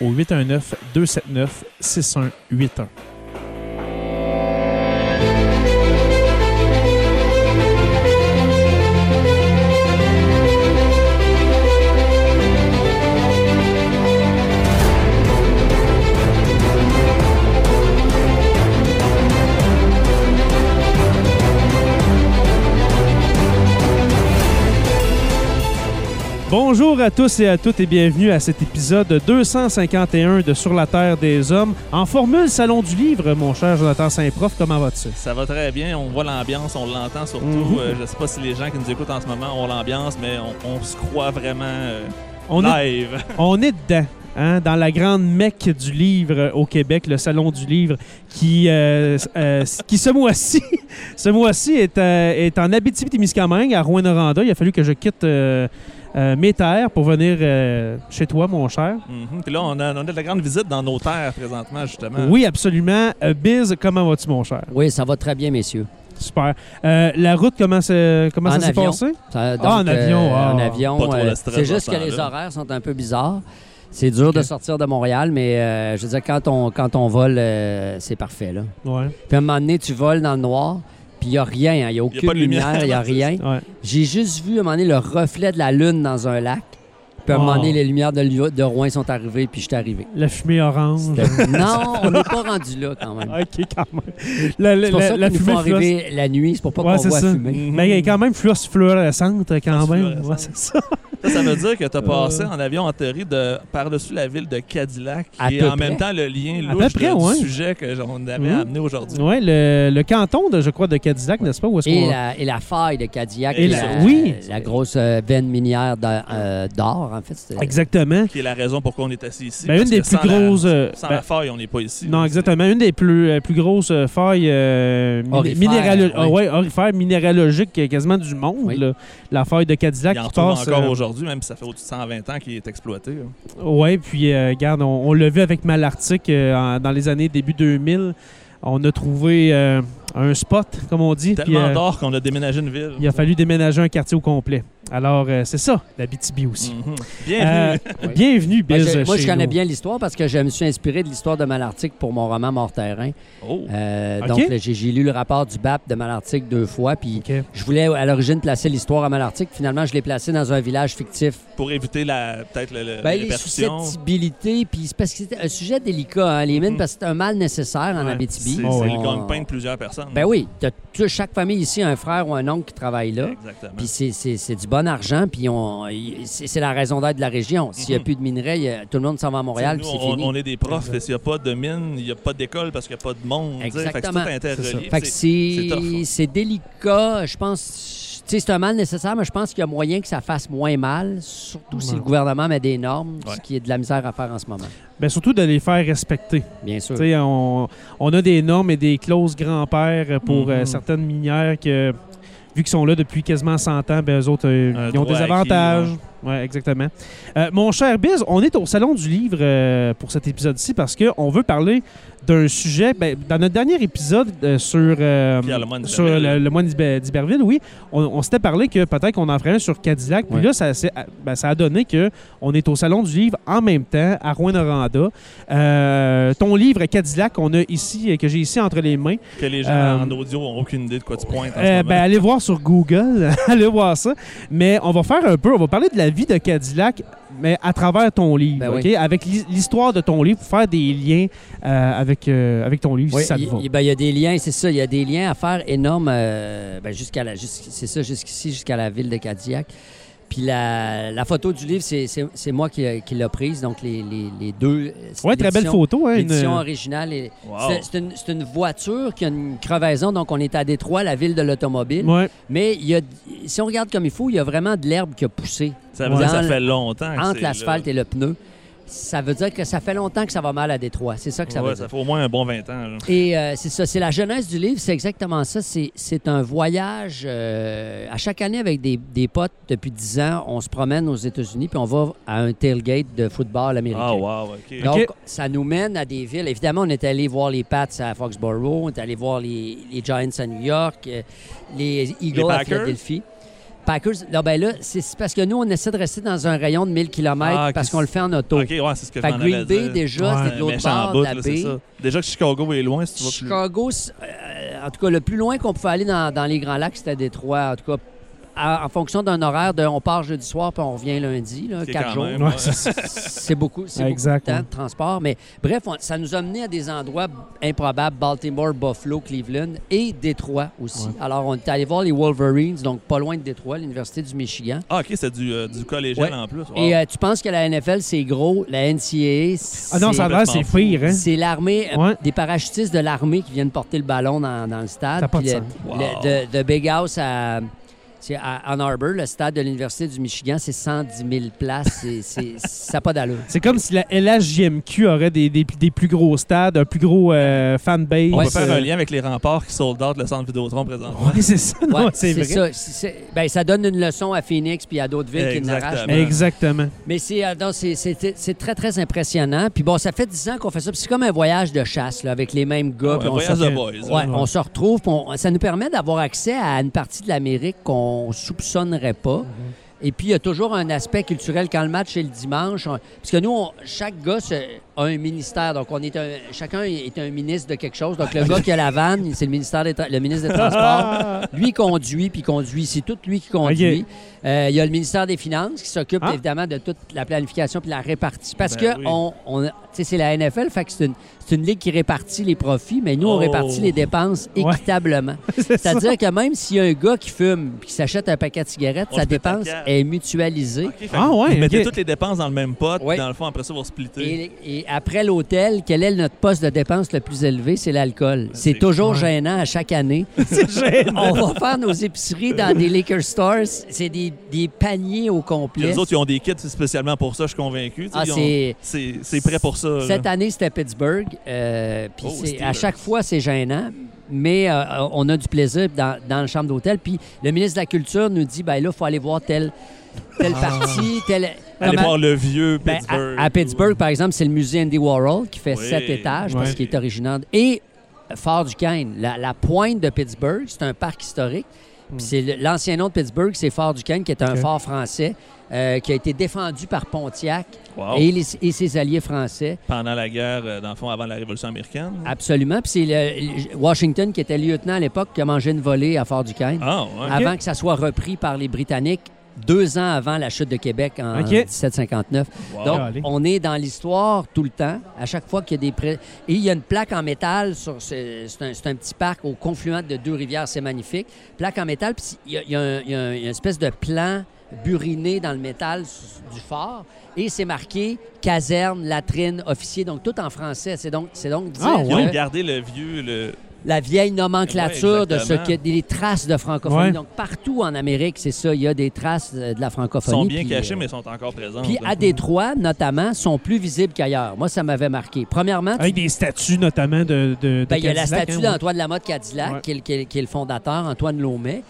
au 819 Bonjour à tous et à toutes et bienvenue à cet épisode 251 de Sur la Terre des Hommes. En formule Salon du Livre, mon cher Jonathan Saint-Prof, comment vas-tu? Ça va très bien, on voit l'ambiance, on l'entend surtout. Mhm. Euh, je sais pas si les gens qui nous écoutent en ce moment ont l'ambiance, mais on, on se croit vraiment euh, On est, live. on est dedans. hein, dans la grande mecque du livre au Québec, le Salon du Livre, qui, euh, euh, qui ce mois-ci ce est, euh, est en Abitibi-Témiscamingue, à Rouyn-Noranda. Il a fallu que je quitte euh, mes terres pour venir euh, chez toi, mon cher. Mhm. Puis là, on a, on a de la grande visite dans nos terres présentement, justement. Oui, absolument. Euh, Biz, comment vas-tu, mon cher? Oui, ça va très bien, messieurs. Super. Euh, la route, comment, c'est- comment En ça s'est avion. passé? Ça- Ah, en avion, ah. En avion. Pas trop euh, le stress c'est juste que les horaires sont un peu bizarres. C'est dur de sortir de Montréal, mais euh, je veux dire, quand on, quand on vole, euh, c'est parfait. Là. Ouais. Puis à un moment donné, tu voles dans le noir, puis il n'y a rien, hein, il n'y a aucune pas de lumière, il n'y a rien. ouais. J'ai juste vu à un moment donné le reflet de la lune dans un lac. Puis à un moment donné, les lumières de, de Rouen sont arrivées, puis je suis arrivé. La fumée orange. Non, on n'est pas rendu là quand même. OK, quand même. La, la, C'est pour la- ça la fumée arriver la nuit, c'est pour pas Ouais, qu'on voit ça. fumer. Mhm. Mais elle est quand même fluo- fluorescente, quand même. Fluorescente. Ouais, c'est ça. Ça, ça veut dire que tu as passé Euh. en avion en théorie de par-dessus la ville de Cadillac, À qui est en même temps le lien À peu louche près, de- ouais. du sujet que j'en avais Mhm. amené aujourd'hui. Ouais, le, le canton, de, je crois, de Cadillac, n'est-ce pas? Où Et qu'on- la, et la faille de Cadillac. Et la- la, oui. La grosse euh, veine minière d'or, euh, d'or, en fait. c'était- Exactement. Qui est la raison pourquoi on est assis ici. Ben, une des que plus sans la- grosses. euh, sans ben, la faille, on n'est pas ici. non, exactement. Une des plus, euh, plus grosses euh, failles euh, minéralo- oui. ah ouais, minéralogiques quasiment du monde. Oui. là. La faille de Cadillac Il en qui passe. encore euh, aujourd'hui, même si ça fait au-dessus de 120 ans qu'il est exploité. Oui, puis euh, regarde, on, on l'a vu avec Malartic euh, en- dans les années début 2000. On a trouvé euh, un spot, comme on dit. Tellement euh, d'or qu'on a déménagé une ville. il a fallu déménager un quartier au complet. Alors, euh, c'est ça, la BTB aussi. Mhm. Euh, Bienvenue. Oui. Bienvenue, Moi, je, moi, je connais nous. bien l'histoire parce que je me suis inspiré de l'histoire de Malartic pour mon roman Mort-Terrain. Oh. Euh. Donc, j'ai lu le rapport du BAP de Malartic deux fois, puis je voulais à l'origine placer l'histoire à Malartic. Finalement, je l'ai placé dans un village fictif. Pour éviter la peut-être le, le- Ben, les les répercussions. susceptibilités, puis c'est parce que c'était un sujet délicat, hein, les mines, Mhm. parce que c'est un mal nécessaire en Ouais, Abitibi. C'est Oh, le gagne-pain de plusieurs personnes. Ben oui, tu- chaque famille ici a un frère ou un oncle qui travaille là. Exactement. Puis c'est- c'est c'est du bon argent, puis on- c'est la raison d'être de la région. S'il n'y a Mhm. plus de minerais, tout le monde s'en va à Montréal, Nous, puis c'est on, fini. on est des profs, s'il n'y a pas de mine, il n'y a pas d'école parce qu'il n'y a pas de monde. Exactement. c'est hein. c'est délicat, je pense. C'est un mal nécessaire, mais je pense qu'il y a moyen que ça fasse moins mal, surtout si le gouvernement met des normes, Ouais. ce qui est de la misère à faire en ce moment. Ben, surtout de les faire respecter. Bien sûr. On, on a des normes et des clauses grand-père pour euh, Mhm. certaines minières que, vu qu'ils sont là depuis quasiment 100 ans, ben, eux autres, euh, ils ont des acquis, avantages. Oui, exactement. Euh, mon cher Biz, on est au Salon du Livre euh, pour cet épisode-ci parce qu'on veut parler d'un sujet. Ben, dans notre dernier épisode euh, sur, euh, sur le, le moine d'Iber- d'Iberville, oui, on, on s'était parlé que peut-être qu'on en ferait un sur Cadillac. Puis Ouais. là, ça, s'est- ben, ça a donné que on est au Salon du Livre en même temps à Rouen-Noranda. Euh, ton livre Cadillac qu'on a ici, que j'ai ici entre les mains. Que les gens Euh, en audio n'ont aucune idée de quoi tu pointes en ce Euh, moment. ben, allez voir sur Google, allez voir ça. Mais on va faire un peu, on va parler de la vie de Cadillac, mais à travers ton livre, Ben oui. Avec l'hi- l'histoire de ton livre, pour faire des liens euh, avec, euh, avec ton livre, Oui, si ça te va. il- ben, il y a des liens, c'est ça. Il y a des liens à faire énormes euh, ben, jusqu'à la, jusqu'- c'est ça, jusqu'ici, jusqu'à la ville de Cadillac. Puis la, la photo du livre, c'est, moi qui, qui l'ai prise, donc les, les- les deux. Ouais, très belle photo. Hein, une- L'édition originale. est- Wow. c'est, une, c'est une voiture qui a une crevaison, donc on est à Détroit, la ville de l'automobile. Ouais. Mais il y a, si on regarde comme il faut, il y a vraiment de l'herbe qui a poussé Ça fait longtemps. que entre l'asphalte et le pneu. Ça veut dire que ça fait longtemps que ça va mal à Détroit. C'est ça que ça Ouais, veut dire. ça fait au moins un bon 20 ans. là. Et euh, c'est ça, c'est la jeunesse du livre, c'est exactement ça. C'est, c'est un voyage euh, à chaque année avec des, des potes depuis 10 ans. On se promène aux États-Unis puis on va à un tailgate de football américain. Ah, wow, OK. Donc, ça nous mène à des villes. Évidemment, on est allé voir les Pats à Foxborough, on est allé voir les, les Giants à New York, euh, les Eagles à? Philadelphie. Packers, là, ben là, c'est c'est parce que nous, on essaie de rester dans un rayon de 1000 km Ah, parce qu'on le fait en auto. OK, ouais, c'est ce que je Fait que Green Bay, dire. déjà, Ouais, c'était de l'autre bord bout, de la là, c'est baie. ça. Déjà que Chicago est loin, si tu vas. Chicago, c'est- euh, en tout cas, le plus loin qu'on pouvait aller dans, dans les Grands Lacs, c'était Détroit. En tout cas, à- en fonction d'un horaire de on part jeudi soir puis on revient lundi, là, quatre jours. même, Ouais, ouais. c'est beaucoup, c'est beaucoup de temps ouais. de transport. Mais bref, on- ça nous a mené à des endroits improbables, Baltimore, Buffalo, Cleveland et Détroit aussi. Ouais. Alors, on est allé voir les Wolverines, donc pas loin de Détroit, l'Université du Michigan. Ah, OK, c'est du, euh, du collégial Ouais. en plus. Wow. Et euh, tu penses que la NFL, c'est gros, la NCAA, c'est... Ah non, ça a l'air, c'est pire. Hein? C'est l'armée, euh, des parachutistes de l'armée qui viennent porter le ballon dans, dans le stade. Ça pas Puis de le- sens. Wow. le- de, de Big House à, c'est à Ann Arbor, le stade de l'Université du Michigan, c'est 110 000 places. C'est- c'est- ça n'a pas d'allure. C'est comme si la LHJMQ aurait des, des, des plus gros stades, un plus gros euh, fanbase. On Ouais, peut faire euh, un lien avec les remparts qui sold out le centre Vidéotron présentement. Oui, c'est ça. non, Ouais, c'est vrai. ça. C'est- c'est- ben, ça donne une leçon à Phoenix puis à d'autres villes qui n'arrachent. Exactement. Mais c'est euh, non, c'est- c'est c'est très, très impressionnant. Puis bon, ça fait 10 ans qu'on fait ça. Puis c'est comme un voyage de chasse là, avec les mêmes gars. Ouais, un on voyage se- de boys. Ouais, là. on se retrouve. on- ça nous permet d'avoir accès à une partie de l'Amérique qu'on soupçonnerait pas. Et puis, il y a toujours un aspect culturel quand le match est le dimanche. on- parce que nous, on- chaque gars se- a un ministère. Donc, on est un- chacun est un ministre de quelque chose. Donc, le gars qui a la vanne, c'est le, ministère des Tra- le ministre des Transports. Lui il conduit, puis il conduit. C'est tout lui qui conduit. Euh, il y a le ministère des Finances qui s'occupe Ah. évidemment de toute la planification puis la répartie. Parce Ben que oui. on, on- tu sais, c'est la NFL, fait que c'est une, c'est une ligue qui répartit les profits, mais nous, on Oh. répartit les dépenses Ouais. équitablement. C'est-à-dire que même s'il y a un gars qui fume et qui s'achète un paquet de cigarettes, On sa dépense est mutualisée. Ah ouais, Vous mettez toutes les dépenses dans le même pot, puis Ouais. dans le fond, après ça, vous splitter. Et, et après l'hôtel, quel est notre poste de dépense le plus élevé? C'est l'alcool. C'est c'est- toujours ouais. gênant à chaque année. C'est gênant. On va faire nos épiceries dans des liquor stores. C'est des, des paniers au complet. les autres, ils ont des kits spécialement pour ça, je suis convaincu. Ah, c'est- prêt pour ça. là. Cette année, c'était Pittsburgh. euh, puis Oh, à chaque fois, c'est gênant. Mais euh, on a du plaisir dans, dans la chambre d'hôtel. Puis le ministre de la Culture nous dit ben là, il faut aller voir telle, telle partie, telle. Allez comme à- voir le vieux ben, Pittsburgh. à, à Pittsburgh, par exemple, c'est le musée Andy Warhol qui fait Oui. sept étages parce qu'il est originaire. Et Fort Duquesne, la, la pointe de Pittsburgh, c'est un parc historique. Puis c'est l'ancien nom de Pittsburgh, c'est Fort Duquesne, qui est un fort français euh, qui a été défendu par Pontiac Wow. et, les- et ses alliés français. Pendant la guerre, euh, dans le fond, avant la Révolution américaine. Absolument. Puis c'est Washington, qui était lieutenant à l'époque, qui a mangé une volée à Fort Duquesne Ah, ouais. avant que ça soit repris par les Britanniques deux ans avant la chute de Québec en OK. 1759. Wow. Donc, on est dans l'histoire tout le temps, à chaque fois qu'il y a des... pré- Et il y a une plaque en métal, sur ce- c'est un, c'est un petit parc au confluent de deux rivières, c'est magnifique. Plaque en métal, puis il y a, il y a un- il y a un- il y a une espèce de plan buriné dans le métal du fort, et c'est marqué caserne, latrine, officier, donc tout en français. C'est donc, c'est donc dire Ah, Ils ont que gardé le vieux, le... la vieille nomenclature Ouais, de ce que des traces de francophonie. Ouais. Donc partout en Amérique, c'est ça, il y a des traces euh, de la Ils francophonie. sont bien puis, cachés, euh, mais ils sont encore présents. puis à Détroit, notamment, sont plus visibles qu'ailleurs. Moi, ça m'avait marqué. Premièrement, tu- Avec des statues, notamment, de. de, de ben, il y a la statue hein, d'Antoine Lamotte Cadillac, Ouais. qui, est, qui qui est le fondateur, Antoine Laumet.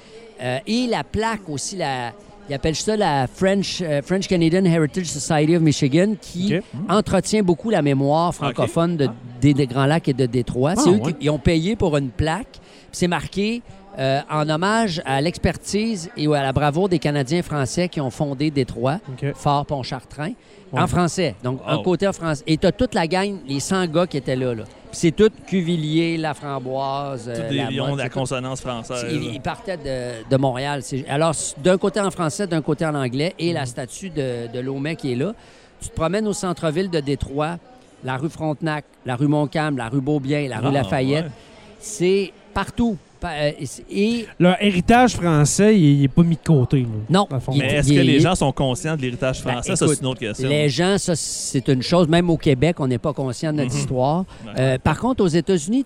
Euh, et la plaque aussi, la, Ils appellent ça la French, euh, French Canadian Heritage Society of Michigan, qui OK. entretient beaucoup la mémoire francophone de- des, des Grands Lacs et de Détroit. Ah, c'est eux ouais. qui ils ont payé pour une plaque. C'est marqué euh, en hommage à l'expertise et à la bravoure des Canadiens français qui ont fondé Détroit. Fort Pontchartrain, Ouais. en français. Donc, un côté en français. Et tu as toute la gang, les 100 gars qui étaient là. là. C'est tout Cuvillier, La Framboise, euh, Tous des la lions Motte, de la c'est tout- consonance française. ils, ils partaient de, de Montréal. Alors, d'un côté en français, d'un côté en anglais, et la statue de, de Lomé qui est là. Tu te promènes au centre-ville de Détroit, la rue Frontenac, la rue Montcalm, la rue Beaubien, la rue Ah, Lafayette. ouais. C'est partout. Euh, et Leur héritage français, il n'est pas mis de côté. là, non, Mais est-ce il- que les il- gens sont conscients de l'héritage Ben, français? ça, c'est une autre question. Les gens, ça, c'est une chose. Même au Québec, on n'est pas conscient de notre Mhm. histoire. Ouais. Euh, par contre, aux États-Unis,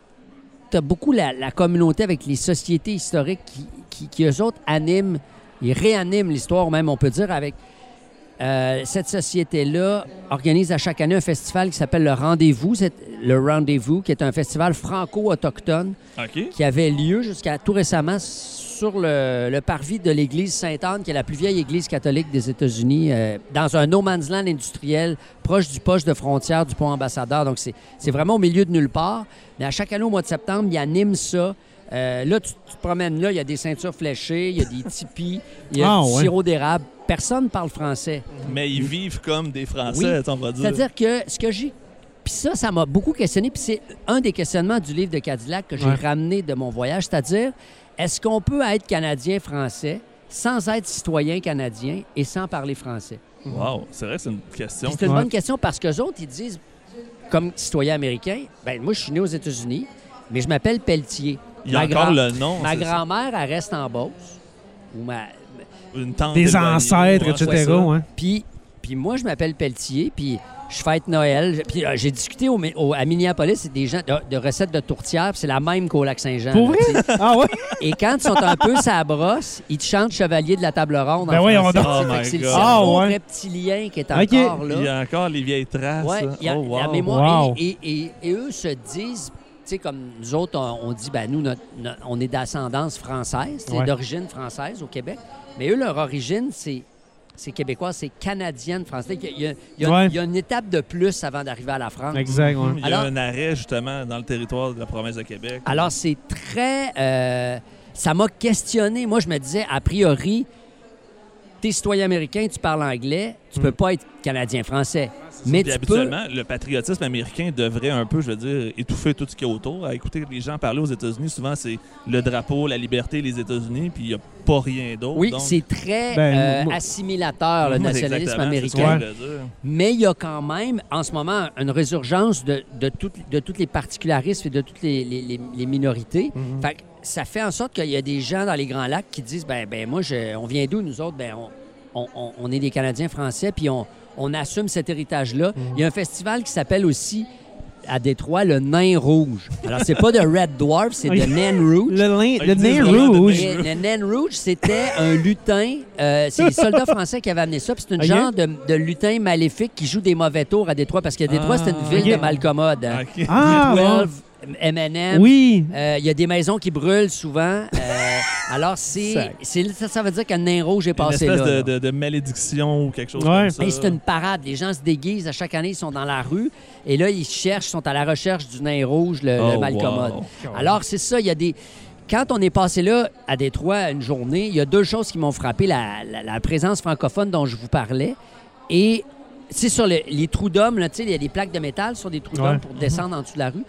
tu as beaucoup la, la communauté avec les sociétés historiques qui, qui, qui, eux autres, animent, ils réaniment l'histoire, même, on peut dire, avec. Euh, cette société-là organise à chaque année un festival qui s'appelle le Rendez-vous. Le Rendez-vous, qui est un festival franco-autochtone qui avait lieu jusqu'à tout récemment sur le, le parvis de l'église Sainte-Anne, qui est la plus vieille église catholique des États-Unis, euh, dans un no man's land industriel proche du poste de frontière du pont ambassadeur. Donc, c'est c'est vraiment au milieu de nulle part. Mais à chaque année, au mois de septembre, ils animent ça. Euh, là, tu, tu te promènes là, il y a des ceintures fléchées, il y a des tipis, il y a Ah, du ouais. sirop d'érable. Personne ne parle français. Mais ils vivent comme des Français, Oui. on va dire. C'est-à-dire que ce que j'ai. Puis ça, ça m'a beaucoup questionné. Puis c'est un des questionnements du livre de Cadillac que j'ai Ouais. ramené de mon voyage. C'est-à-dire, est-ce qu'on peut être Canadien-Français sans être citoyen canadien et sans parler français? Wow, c'est vrai que c'est une question. C'est une Ouais. bonne question parce qu'eux autres, ils disent, comme citoyen américain, ben moi, je suis né aux États-Unis, mais je m'appelle Pelletier. Il y a Ma encore grand- le nom. Ma grand-mère, elle reste en Beauce. Ou ma, Une tante Des ancêtres, etc. Puis, puis moi, je m'appelle Pelletier, puis je fête Noël. Puis euh, j'ai discuté au, au- à Minneapolis, c'est des gens de, de recettes de tourtière, puis c'est la même qu'au Lac-Saint-Jean. Pour là, vrai? tu sais. Ah ouais? Et quand ils sont un peu sa brosse, ils te chantent Chevalier de la Table Ronde. Ben tu sais. Oh c'est le cerveau Ah ouais. reptilien qui est encore là. Il y a encore les vieilles traces. Ouais, il y a oh, wow. la mémoire. Wow. Et, et- et eux se disent, tu sais, comme nous autres, on, on dit, ben nous, notre- notre- on est d'ascendance française, c'est Ouais. d'origine française au Québec. Mais eux, leur origine, c'est. C'est québécois, c'est canadienne française. Il y, a, il y a- Ouais. il y a une étape de plus avant d'arriver à la France. Exact, ouais. Il y a Alors- un arrêt, justement, dans le territoire de la province de Québec. Alors, c'est très. euh, ça m'a questionné. Moi, je me disais, a priori, t'es citoyen américain, tu parles anglais, tu peux pas être canadien-français. Mais Puis tu peux. habituellement, le patriotisme américain devrait un peu, je veux dire, étouffer tout ce qu'il y a autour. À écouter les gens parler aux États-Unis, souvent, c'est le drapeau, la liberté, les États-Unis, puis il n'y a pas rien d'autre. Oui, donc- c'est très Ben, euh, moi- assimilateur, le nationalisme américain. Mais il y a quand même, en ce moment, une résurgence de, de, toutes- de toutes les particularismes et de toutes les, les- les- les minorités. Mhm. Fait que ça fait en sorte qu'il y a des gens dans les Grands Lacs qui disent ben, ben moi, je- on vient d'où, nous autres? Ben, on, on- on- on est des Canadiens français, puis on, on assume cet héritage-là. Mhm. Il y a un festival qui s'appelle aussi à Détroit le Nain Rouge. Alors, c'est pas de Red Dwarf, c'est de. Nain Rouge. Le, Ah, de rouge. le naine rouge, c'était un lutin. euh, c'est les soldats français qui avaient amené ça. C'est un Ok. genre de, de lutin maléfique qui joue des mauvais tours à Détroit parce que Détroit, c'est une Ah, ville de malcommode. hein. Ah, ouais. 12, M&M. Oui. Euh, Il y a des maisons qui brûlent souvent. Euh, alors, c'est, ça, ça veut dire qu'un nain rouge est Une passé espèce là. de, là. de- de malédiction ou quelque chose Ouais. comme ça. Et c'est une parade. Les gens se déguisent. À chaque année, ils sont dans la rue. Et là, ils cherchent, sont à la recherche du nain rouge, le, le Oh, malcommode. wow. Alors, c'est ça, il y a des... Quand on est passé là, à Détroit, une journée, il y a deux choses qui m'ont frappé. La, la- la présence francophone dont je vous parlais et, c'est sur le- les trous d'hommes, là, tu sais, il y a des plaques de métal sur des trous Ouais. d'hommes pour descendre en dessous de la rue.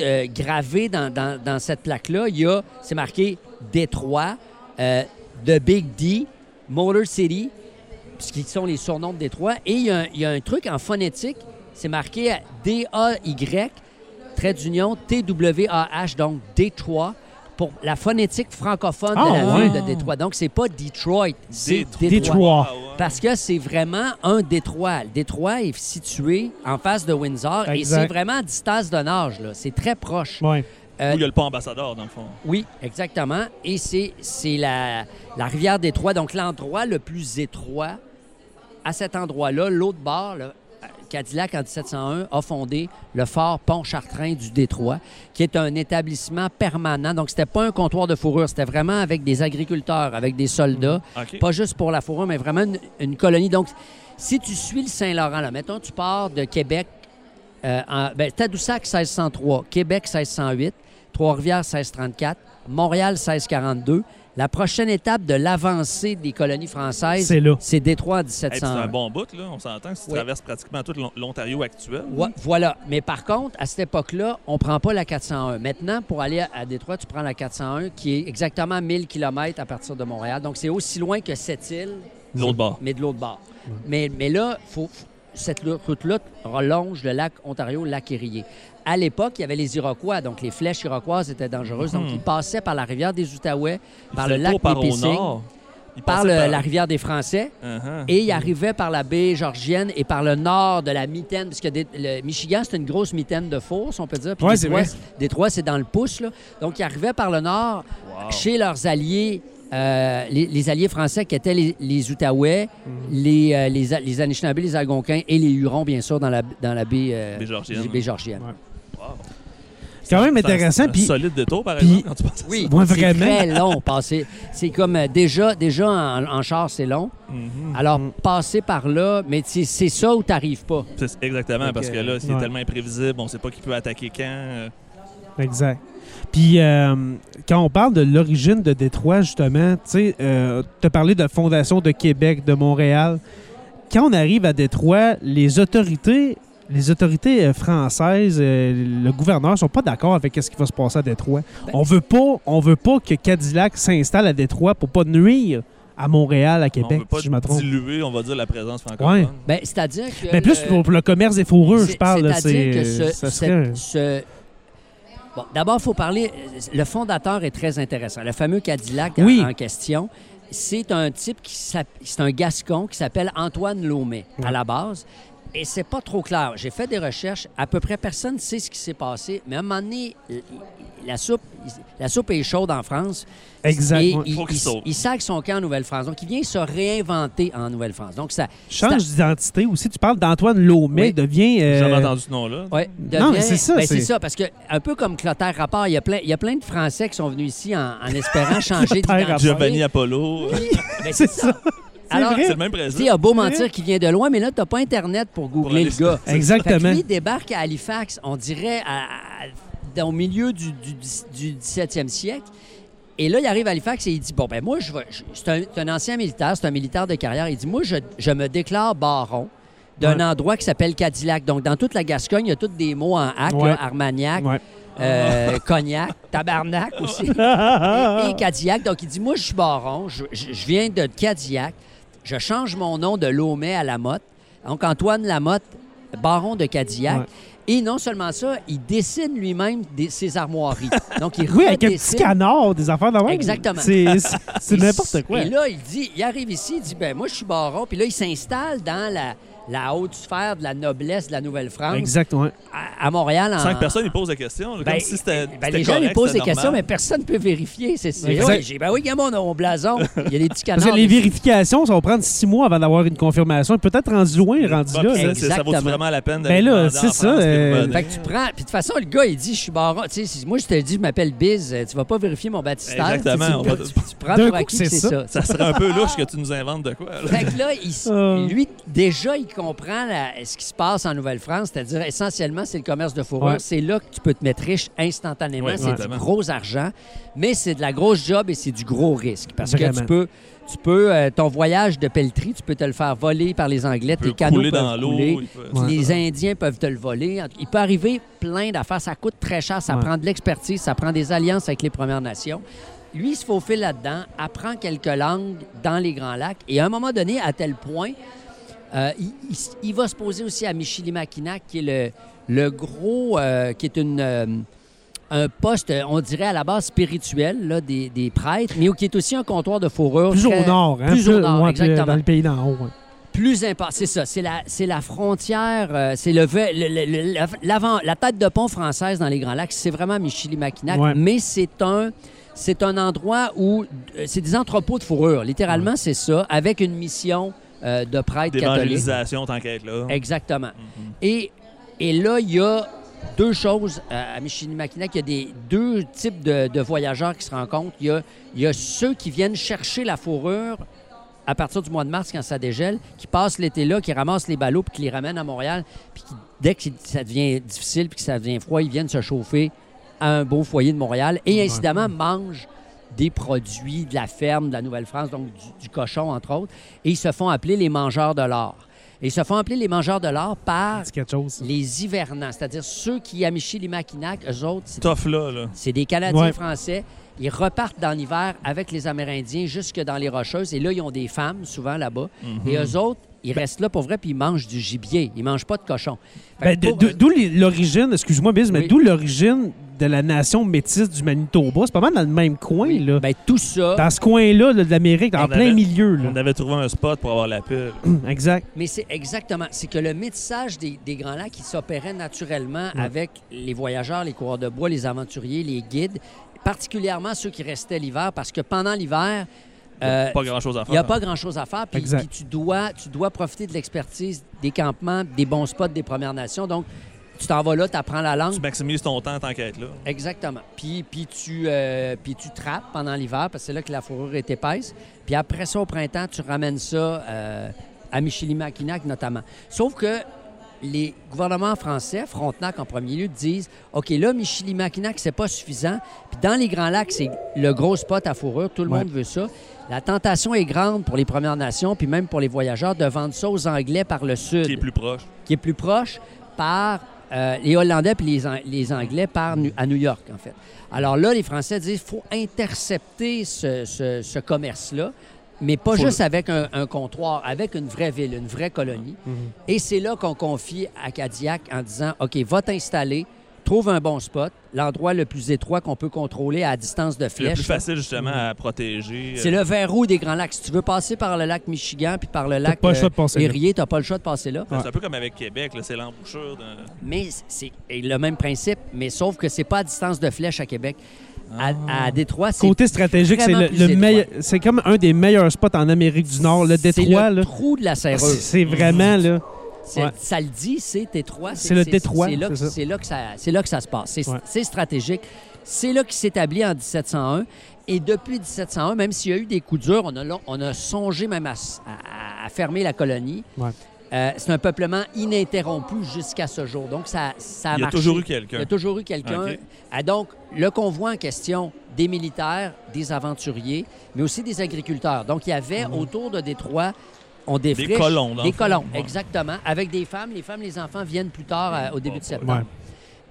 Euh, gravé dans, dans- dans cette plaque-là, il y a, c'est marqué Détroit, euh, The Big D, Motor City, qui sont les surnoms de Détroit. Et il y, a un- il y a un truc en phonétique, c'est marqué D-A-Y, trait d'union, T-W-A-H, donc Détroit, pour la phonétique francophone Ah, de la ouais. ville de Détroit. Donc, c'est pas Detroit, c'est Détroit. Détroit. Ah. Parce que c'est vraiment un détroit. Le détroit est situé en face de Windsor et c'est vraiment à distance d'un âge. là. C'est très proche. Ouais. Euh, Où il y a le pont ambassadeur, dans le fond. oui, exactement. Et c'est c'est la, la rivière Détroit, donc l'endroit le plus étroit à cet endroit-là. L'autre bord, là, Cadillac, en 1701, a fondé le fort Pontchartrain du Détroit, qui est un établissement permanent. Donc, c'était pas un comptoir de fourrure, c'était vraiment avec des agriculteurs, avec des soldats, OK. pas juste pour la fourrure, mais vraiment une, une colonie. Donc, si tu suis le Saint-Laurent, là, mettons, tu pars de Québec, euh, en, ben, Tadoussac, 1603, Québec, 1608, Trois-Rivières, 1634, Montréal, 1642. La prochaine étape de l'avancée des colonies françaises, C'est là. c'est Détroit en Hey, puis c'est 1701. un bon bout, là. On s'entend que tu Oui. traverses pratiquement tout l'On- l'Ontario actuel. Ouais, voilà. Mais par contre, à cette époque-là, on prend pas la 401. Maintenant, pour aller à, Détroit, tu prends la 401, qui est exactement 1000 km à partir de Montréal. Donc, c'est aussi loin que cette île, de l'autre bord. mais de l'autre bord. Mais, mais là, faut, cette route-là relonge le lac Ontario, le lac Erie. À l'époque, il y avait les Iroquois, donc les flèches iroquoises étaient dangereuses. Donc, ils passaient par la rivière des Outaouais, par le lac par par la rivière des Français. Uh-huh. Et il arrivait par la baie georgienne et par le nord de la mitaine, parce que des- le Michigan, c'est une grosse mitaine de fourse, on peut dire. Puis Ouais, c'est Détroit, vrai. Détroit, c'est dans le pouce. Là. Donc, il arrivait par le nord Wow. chez leurs alliés, euh, les, les alliés français qui étaient les, les Outaouais, Mhm. les, euh, les, A- les Anishinaabe, les Algonquins et les Hurons, bien sûr, dans la, dans la baie, euh, Baie georgienne. baie georgienne. Ouais. Wow. C'est quand même un- intéressant. c'est un Puis solide détour, par puis- exemple, quand tu penses à Oui, Ouais, c'est très long. Passer. C'est comme euh, déjà, déjà en, en char, c'est long. Mhm. Alors, Mhm. passer par là, mais c'est ça où tu n'arrives pas. Exactement, parce que- que là, c'est Ouais. tellement imprévisible, on sait pas qui peut attaquer quand. euh, Exact. Puis, euh, quand on parle de l'origine de Détroit, justement, tu sais, euh, tu as parlé de fondation de Québec, de Montréal. Quand on arrive à Détroit, les autorités, les autorités euh, françaises, euh, le gouverneur, sont pas d'accord avec ce qui va se passer à Détroit. Ben, on veut pas, on veut pas que Cadillac s'installe à Détroit pour pas nuire à Montréal, à on Québec, veut pas si je me trompe. diluer, on va dire, la présence francophone. Ouais. Ben, C'est-à-dire que. Mais plus le- pour, le commerce des fourrures, je parle. là, C'est-à-dire que c'est- ce, ça ce- serait un- ce- Bon, d'abord, il faut parler. Le fondateur est très intéressant. Le fameux Cadillac en- Oui. en, question, c'est un type qui c'est un gascon qui s'appelle Antoine Laumet à la base. Et c'est pas trop clair. J'ai fait des recherches. À peu près personne ne sait ce qui s'est passé. Mais à un moment donné, la soupe, la soupe est chaude en France. Exact. Et il, Faut qu'il il- saute. il sac son camp en Nouvelle-France. Donc, il vient se réinventer en Nouvelle-France. Donc, ça, Change d'identité aussi. Tu parles d'Antoine Laumet, Oui. devient. J'ai euh, jamais entendu ce nom-là. Ouais, Non, mais devient- c'est ça, ben, c'est- c'est ça, parce que un peu comme Clotaire Rapport, il y a plein, il y a plein de Français qui sont venus ici en, en espérant changer Clotaire d'identité. Giovanni Apollo. Puis, ben, C'est c'est ça. Alors. C'est le même tu sais, il a beau mentir qu'il vient de loin, mais là, t'as pas Internet pour googler le gars. Exactement. Fait que lui, il débarque à Halifax, on dirait à- à- dans- au milieu du, du, du 17e siècle. Et là, il arrive à Halifax et il dit Bon, ben moi, je C'est un, ancien militaire, c'est un militaire de carrière. Il dit Moi, je, je me déclare baron d'un Ouais. endroit qui s'appelle Cadillac. Donc, dans toute la Gascogne, il y a tous des mots en hack, Ouais. là, Armagnac, Ouais. euh, Cognac, Tabarnak aussi. et, et Cadillac. Donc, il dit Moi, je suis baron, je, je- je viens de Cadillac, je change mon nom de Laumet à Lamotte. Donc, Antoine Lamotte, baron de Cadillac. Ouais. Et non seulement ça, il dessine lui-même des- ses armoiries. Donc, il Oui, avec un petit canard, des affaires de même. Exactement. C'est n'importe quoi. Et là, il dit, il arrive ici, il dit, ben moi, je suis baron. Puis là, il s'installe dans la, la haute sphère de la noblesse de la Nouvelle-France, Exactement. à, à Montréal. En, Sans que personne ne pose la question. là, Ben, comme si c'était. ben, les gens lui posent des questions, mais personne ne peut vérifier. C'est oui, ben oui, gamin, on a mon blason. Il y a des petits Parce canards. que les vérifications, ça va prendre six mois avant d'avoir une confirmation. Peut-être rendu loin, rendu Bon, là. là. Ça vaut vraiment la peine Ben d'aller là, demander en c'est ça, euh, revenir. Fait que tu prends. Puis de toute façon, le gars, il dit Je suis baron. Tu sais, si moi, je te dis, je m'appelle Biz, tu vas pas vérifier mon baptistère. Exactement, Tu, on tu- va- tu- prends pour acquis c'est ça. ça. Serait un peu louche que tu nous inventes de quoi. là. Fait que là, Ah. lui, déjà, il comprend la- ce qui se passe en Nouvelle-France, c'est-à-dire essentiellement, c'est le commerce de fourrure. Ouais. C'est là que tu peux te mettre riche instantanément. Ouais, c'est du gros argent, mais c'est de la grosse job et c'est du gros risque. Parce que tu peux, tu peux euh, ton voyage de pelleterie, tu peux te le faire voler par les Anglais, tes canaux couler peuvent dans couler. il peut- Ouais. Les Indiens peuvent te le voler. Il peut arriver plein d'affaires. Ça coûte très cher. Ça prend de l'expertise. Ça prend des alliances avec les Premières Nations. Lui, il se faufile là-dedans, apprend quelques langues dans les Grands Lacs. Et à un moment donné, à tel point, euh, il, il s- il va se poser aussi à Michilimackinac, qui est le, le gros, euh, qui est une, euh, un poste, on dirait à la base spirituel là, des, des prêtres, mais qui est aussi un comptoir de fourrure. Plus très- au nord, hein? plus au nord, ouais, exactement. Dans le pays d'en haut. ouais. plus important. C'est ça, c'est la, c'est la frontière, c'est le, la- l'avant, la tête de pont française dans les Grands Lacs, c'est vraiment Michilimackinac, Ouais. mais c'est un, c'est un endroit où c'est des entrepôts de fourrure. Littéralement, c'est ça, avec une mission euh, de prêtres catholiques. D'évangélisation, tant qu'être là. Exactement. Mhm. Et, et là, il y a deux choses euh, à Michilimackinac. Il y a des, deux types de, de voyageurs qui se rencontrent. Il y, a, il y a ceux qui viennent chercher la fourrure à partir du mois de mars quand ça dégèle, qui passent l'été là, qui ramassent les ballots puis qui les ramènent à Montréal, puis qui, dès que ça devient difficile puis que ça devient froid, ils viennent se chauffer à un beau foyer de Montréal et incidemment mangent des produits de la ferme de la Nouvelle-France, donc du, du cochon entre autres, et ils se font appeler les mangeurs de l'or. Et ils se font appeler les mangeurs de l'or par chose. les hivernants, c'est-à-dire ceux qui, à Michilimackinac, eux autres, c'est Tough là, là. c'est des Canadiens Ouais. français. Ils repartent dans l'hiver avec les Amérindiens jusque dans les Rocheuses. Et là, ils ont des femmes, souvent là-bas. Mhm. Et eux autres, ils restent là pour vrai, puis ils mangent du gibier. Ils mangent pas de cochon. Fait Ben, pour d'où- l'origine, excuse-moi, Biz, mais Oui. d'où l'origine de la nation métisse du Manitoba. C'est pas mal dans le même coin, oui, là. ben, tout ça, dans ce coin-là là, de l'Amérique, en plein avait- milieu. On avait trouvé un spot pour avoir la pub. exact. mais c'est exactement. C'est que le métissage des, des Grands Lacs, qui s'opérait naturellement avec les voyageurs, les coureurs de bois, les aventuriers, les guides, particulièrement ceux qui restaient l'hiver, parce que pendant l'hiver, euh, pas grand chose à Il faire. n'y a pas grand-chose à faire. Puis tu, dois, tu dois profiter de l'expertise des campements, des bons spots des Premières Nations. Donc, tu t'en vas là, tu apprends la langue. Tu maximises ton temps tant qu'être là. Exactement. Puis, puis, tu, euh, puis tu trappes pendant l'hiver, parce que c'est là que la fourrure est épaisse. Puis après ça, au printemps, tu ramènes ça euh, à Michilimackinac notamment. Sauf que les gouvernements français, Frontenac en premier lieu, disent OK, là, Michilimackinac, c'est pas suffisant. Puis dans les Grands Lacs, c'est le gros spot à fourrure. Tout le Ouais. monde veut ça. La tentation est grande pour les Premières Nations, puis même pour les voyageurs, de vendre ça aux Anglais par le sud Qui est plus proche. qui est plus proche par euh, les Hollandais puis les, An- les Anglais par Nu- à New York, en fait. Alors là, les Français disent qu'il faut intercepter ce, ce- ce commerce-là, mais pas Faut juste avec un, un comptoir, avec une vraie ville, une vraie colonie. Et c'est là qu'on confie à Cadillac en disant OK, va t'installer, trouve un bon spot, l'endroit le plus étroit qu'on peut contrôler à distance de C'est le flèche. plus facile justement à protéger. C'est le verrou des Grands Lacs. Si tu veux passer par le lac Michigan puis par le lac pas le choix de passer là. Erie, tu n'as pas le choix de passer là. C'est un peu comme avec Québec, là, c'est l'embouchure d'un. Mais c'est le même principe, mais sauf que c'est pas à distance de flèche à Québec. À, à Détroit, c'est Côté stratégique, c'est le, le meilleur. C'est comme un des meilleurs spots en Amérique du Nord, le c'est Détroit. le là. trou de la C'est serreuse. c'est vraiment là. Ouais. Ça le dit, c'est Détroit. C'est le Détroit, C'est là, que- c'est ça. là là que se passe. C'est Ouais. stratégique. C'est là qu'il s'est établi en 1701. Et depuis 1701, même s'il y a eu des coups durs, on a, là- on a songé même à, s- à- à fermer la colonie. Ouais. Euh, c'est un peuplement ininterrompu jusqu'à ce jour. Donc, ça, ça a Il y a marché. toujours eu Il y quelqu'un. a toujours eu quelqu'un. Ah, donc, le convoi en question, des militaires, des aventuriers, mais aussi des agriculteurs. Donc, il y avait autour de Détroit, on défriche... Des colons, Des colons, Ouais. exactement. Avec des femmes. Les femmes, les enfants viennent plus tard, euh, au début de septembre. Ouais.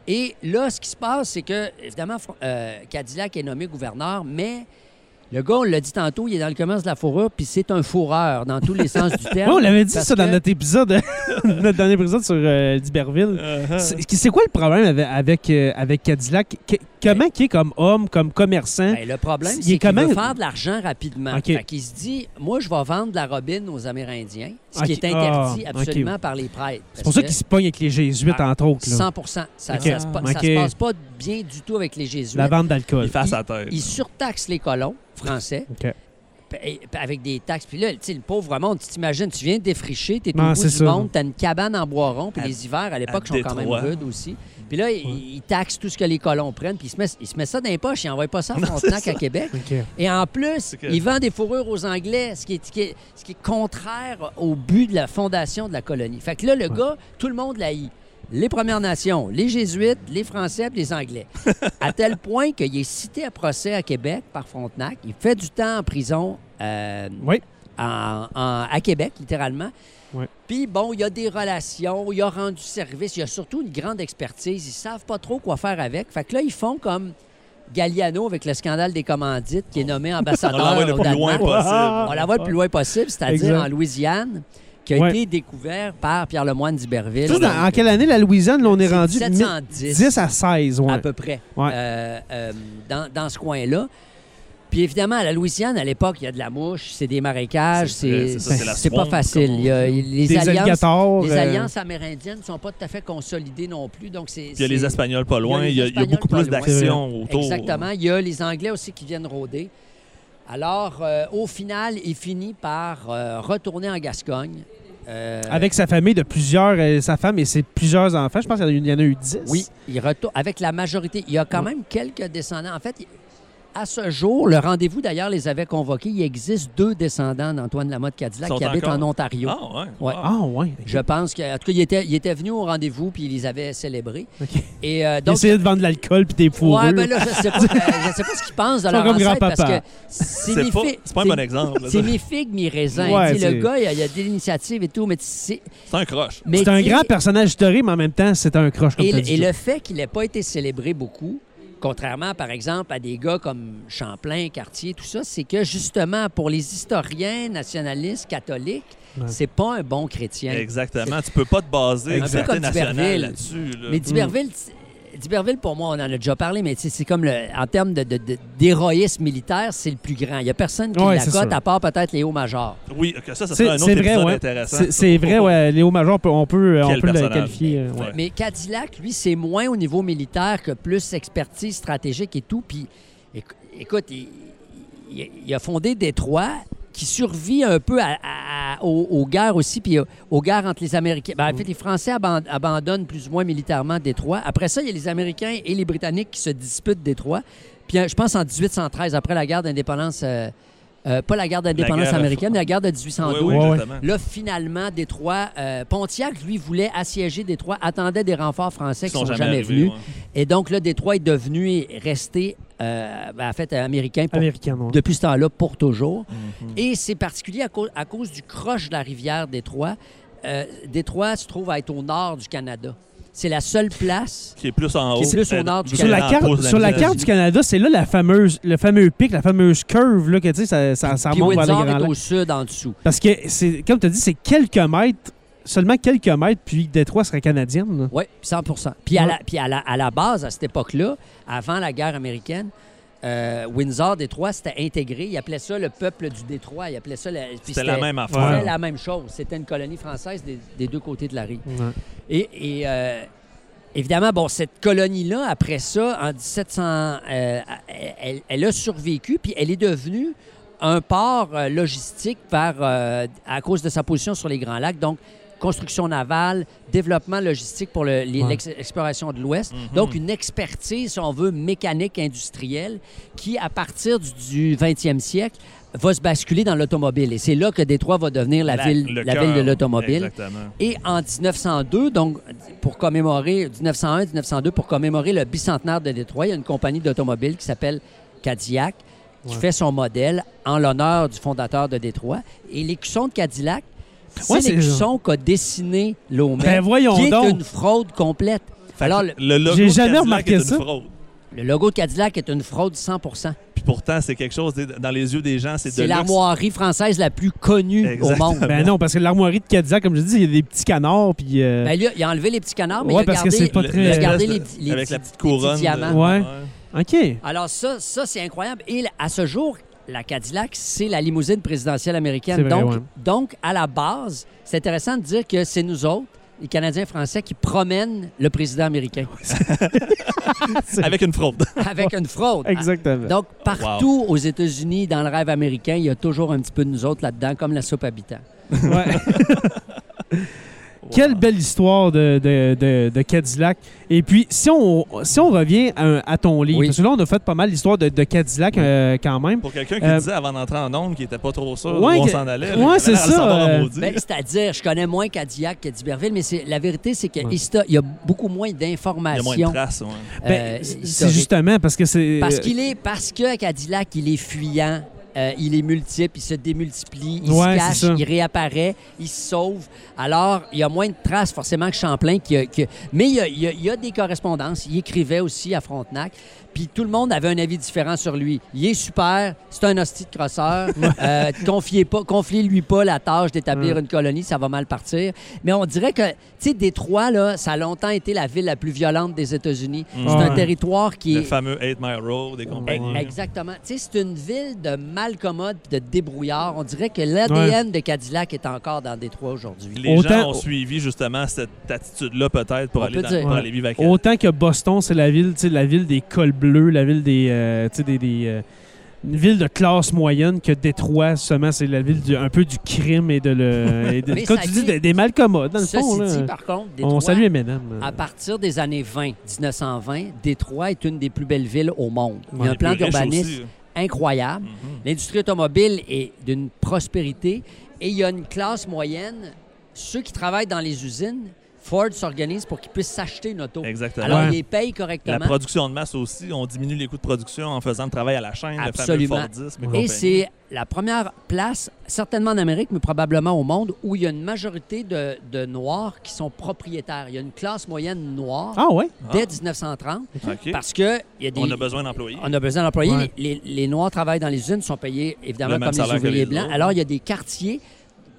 Et là, ce qui se passe, c'est que, évidemment, euh, Cadillac est nommé gouverneur, mais le gars, on l'a dit tantôt, il est dans le commerce de la fourrure, puis c'est un fourreur dans tous les sens du terme. Ouais, on l'avait dit ça dans notre épisode, notre dernier épisode sur euh, d'Iberville. Uh-huh. C'est c'est quoi le problème avec, avec, euh, avec Cadillac? Comment il est comme homme, comme commerçant? Ben, le problème, Il est c'est qu'il comment- veut faire de l'argent rapidement. OK. Fait qu'il se dit, moi, je vais vendre de la robine aux Amérindiens, ce qui est interdit Ah, absolument par les prêtres. C'est pour ça qu'il se pogne avec les Jésuites, Ah, entre autres. là. 100 Ça, ça se, passe pas bien du tout avec les Jésuites. La vente d'alcool. Il tête. Ils surtaxent les colons français avec des taxes. Puis là, tu sais, le pauvre monde, tu t'imagines, tu viens de défricher, tu es Non, au bout du monde, tu as une cabane en bois rond, puis À- les hivers, à l'époque, sont quand même rudes aussi. Puis là, il, il taxe tout ce que les colons prennent, puis il se met, il se met ça dans les poches, il n'envoie pas ça à Frontenac à Québec. Et en plus, C'est que- il vend des fourrures aux Anglais, ce qui, est, ce qui est- ce qui est contraire au but de la fondation de la colonie. Fait que là, le gars, tout le monde l'haït. Les Premières Nations, les Jésuites, les Français puis les Anglais. à tel point qu'il est cité à procès à Québec par Frontenac. Il fait du temps en prison euh, Oui. en- en- à Québec, littéralement. Puis, bon, il y a des relations, il a rendu service, il y a surtout une grande expertise. Ils savent pas trop quoi faire avec. Fait que là, ils font comme Galliano avec le scandale des commandites, qui est nommé On ambassadeur l'envoie le plus loin possible. On l'envoie le plus loin possible, c'est-à-dire en Louisiane, qui a Ouais. été découvert par Pierre Lemoine d'Iberville. Tu sais, dans- en quelle année la Louisiane, là, on est rendu 1710. 10 à 16, ouais. à peu près, Ouais. euh, euh, dans, dans ce coin-là. Puis évidemment, à la Louisiane, à l'époque, il y a de la mouche, c'est des marécages, C'est c'est pas facile. Il y a- les Des alliances, les euh, alliances amérindiennes ne sont pas tout à fait consolidées non plus. Donc c'est, il y a les Espagnols pas loin. Il y a, il y a Espagnols beaucoup plus loin. d'actions autour. Exactement. Il y a les Anglais aussi qui viennent rôder. Alors, euh, au final, il finit par euh, retourner en Gascogne. Euh, Avec sa famille de plusieurs, euh, sa femme et ses plusieurs enfants. Je pense qu'il y en a eu- 10. Oui, il retourne avec la majorité. Il y a quand même quelques descendants. En fait, à ce jour, le rendez-vous d'ailleurs les avait convoqués. Il existe deux descendants d'Antoine Lamotte Cadillac qui habitent encore? en Ontario. Ah, ouais. Ouais. Wow. Ah, ouais. Je pense qu'en tout cas, il était, il était venu au rendez-vous puis il les avait célébrés. OK. Et euh, donc, de vendre de l'alcool puis des fourrures. Ouais, ben là, je sais pas, euh, je sais pas ce qu'ils pensent de leur comme ancêtre parce grand-papa. que c'est pas, fi- c'est pas un bon exemple. C'est mi figue, mi raisin. Ouais, le gars, il y a, a de l'initiative et tout, mais c'est. C'est un croche. mais c'est un grand personnage historique, mais en même temps, c'est un croche, comme Et, tu le- dit. et le fait qu'il n'ait pas été célébré beaucoup, contrairement, par exemple, à des gars comme Champlain, Cartier, tout ça, c'est que justement, pour les historiens nationalistes catholiques, Ouais. c'est pas un bon chrétien. Exactement. Tu peux pas te baser Un peu comme là-dessus. là. Mais D'Iberville, t- D'Iberville, pour moi, on en a déjà parlé, mais c'est comme le, en termes de- de- de- d'héroïsme militaire, c'est le plus grand. Il n'y a personne qui Ouais, la cote, à part peut-être Léo Major. Oui, que ça, ça C'est serait un autre vrai, ouais. intéressant. C'est- vrai, ouais. Léo Major, on peut, on peut, on peut le qualifier. euh, ouais. Ouais. Mais Cadillac, lui, c'est moins au niveau militaire que plus expertise stratégique et tout. Puis, éc- écoute, il, il- il a fondé Détroit, qui survit un peu à- à- aux, aux guerres aussi, puis aux, aux guerres entre les Américains. Ben, en fait, les Français aban- abandonnent plus ou moins militairement Détroit. Après ça, il y a les Américains et les Britanniques qui se disputent Détroit. Puis, euh, je pense en 1813, après la guerre d'indépendance, euh, euh, pas la guerre d'indépendance américaine, mais la guerre de 1812. Oui, oui, Ouais, ouais. exactement. Là, finalement, Détroit, euh, Pontiac, lui, voulait assiéger Détroit, attendait des renforts français Ils qui sont jamais, arrivés, venus. ouais. Et donc, là, Détroit est devenu et resté, euh, ben, en fait, américain pour- Américaine, ouais. depuis ce temps-là pour toujours. Mhm. Et c'est particulier à, cause- à cause du croche de la rivière Détroit. Euh, Détroit se trouve à être au nord du Canada. C'est la seule place. Qui est plus en haut. Qui est plus au nord du Sur la, en carte, sur la carte du Canada, c'est là la fameuse, le fameux pic, la fameuse curve, là, que tu sais, ça, ça, ça Puis remonte vers les Windsor Grands est Lacs. au sud, en dessous. Parce que, c'est, comme tu as dit, c'est quelques mètres, seulement quelques mètres, puis Détroit serait canadienne. là. Oui, 100 Puis, à, la, puis à, la, à la base, à cette époque-là, avant la guerre américaine, euh, Windsor, Détroit, c'était intégré. Ils appelaient ça le peuple du Détroit. Ils appelaient ça... la- C'était la même C'était affaire. la même chose. C'était une colonie française des, des deux côtés de la rive. Et, et, euh, évidemment, bon, cette colonie-là, après ça, en 1700, euh, elle, elle a survécu, puis elle est devenue un port logistique par, à cause de sa position sur les Grands Lacs. Donc, construction navale, développement logistique pour le- Ouais. l'exploration de l'Ouest. Mhm. Donc, une expertise, si on veut, mécanique industrielle qui, à partir du, du 20e siècle, va se basculer dans l'automobile. Et c'est là que Détroit va devenir la, ville, le la ville de l'automobile. Et en 1902, donc pour commémorer 1901-1902, pour commémorer le bicentenaire de Détroit, il y a une compagnie d'automobile qui s'appelle Cadillac qui Ouais. fait son modèle en l'honneur du fondateur de Détroit. Et l'écusson de Cadillac, Ouais, c'est- l'écusson qu'a dessiné Lomet, Ben voyons qui est donc. une fraude complète. Fait Alors, que le, le logo J'ai de jamais Cadillac remarqué est une ça. fraude. le logo de Cadillac est une fraude 100 Puis pourtant, c'est quelque chose, dans les yeux des gens, c'est de C'est l'armoirie française la plus connue Exactement. au monde. Ben non, parce que l'armoirie de Cadillac, comme je dis, il y a des petits canards, puis... euh, Ben, lui, il a enlevé les petits canards, mais Ouais, il a parce que gardé, c'est pas très- il a l'espèce gardé les, les avec petits- la petite les petits couronne. de-. Ouais. OK. Alors ça, ça c'est incroyable. Et à ce jour, la Cadillac, c'est la limousine présidentielle américaine. Vrai, donc, ouais. donc, à la base, c'est intéressant de dire que c'est nous autres, les Canadiens français, qui promènent le président américain Avec une fraude. avec une fraude. Exactement. Donc, partout aux États-Unis, dans le rêve américain, il y a toujours un petit peu de nous autres là-dedans, comme la soupe habitant. Ouais. Quelle belle histoire de, de, de- de Cadillac. Et puis, si on, si on revient à, à ton livre, Oui. parce que là, on a fait pas mal l'histoire de, de Cadillac euh, quand même. Pour quelqu'un qui Euh, disait avant d'entrer en onde qu'il était pas trop sûr Ouais, où on s'en allait. avait c'est ça, euh. Ben, C'est-à-dire, je connais moins Cadillac que d'Iberville, mais c'est- la vérité, c'est qu'il Ouais. y a beaucoup moins il y a moins d'informations. de traces. ouais. euh, Ben, c'est justement parce que c'est. Parce qu'il est, parce que Cadillac, il est fuyant. Euh, il est multiple, il se démultiplie, il Ouais, se cache, il réapparaît, il se sauve. Alors, il y a moins de traces forcément que Champlain. Qui qui Mais y a- il y a des correspondances. Il écrivait aussi à Frontenac. Puis tout le monde avait un avis différent sur lui. Il est super, c'est un hostie de crosseur. Euh, confiez pas, confiez-lui pas la tâche d'établir Ouais. une colonie, ça va mal partir. Mais on dirait que, tu sais, Détroit, là, ça a longtemps été la ville la plus violente des États-Unis. Mm. C'est Ouais. un territoire qui Le est fameux 8 Mile Road et compagnie. E- Exactement. Tu sais, c'est une ville de malcommode, de débrouillard. On dirait que l'ADN de Cadillac est encore dans Détroit aujourd'hui. Les Autant- gens ont suivi justement cette attitude-là peut-être pour, On aller, peut dans- pour Ouais. aller vivre avec Autant que Boston, c'est la ville, tu sais, la ville des cols bleus, la ville des, euh, des, des, euh, une ville de classe moyenne que Détroit, seulement, c'est la ville du- un peu du crime et de le. et de- Mais comme ça tu dis, des, des malcommodes, dans le fond. dit, Là. par contre, On salue Eminem. à partir des années 20, 1920, Détroit est une des plus belles villes au monde. Il y a un plan d'urbanisme aussi. incroyable. Mhm. L'industrie automobile est d'une prospérité et il y a une classe moyenne. Ceux qui travaillent dans les usines, Ford s'organise pour qu'ils puissent s'acheter une auto. Exactement. Alors, Ouais. ils les payent La correctement. production de masse aussi, on diminue les coûts de production en faisant le travail à la chaîne, Absolument. le fameux Fordisme et c'est la première place, certainement en Amérique, mais probablement au monde, où il y a une majorité de, de Noirs qui sont propriétaires. Il y a une classe moyenne noire Ah ouais? dès 1930 OK. parce que il y a des, On a besoin d'employés. On a besoin d'employés. Ouais. Les, les- les Noirs travaillent dans les usines, sont payés évidemment Le comme les ouvriers les blancs. autres. Alors, il y a des quartiers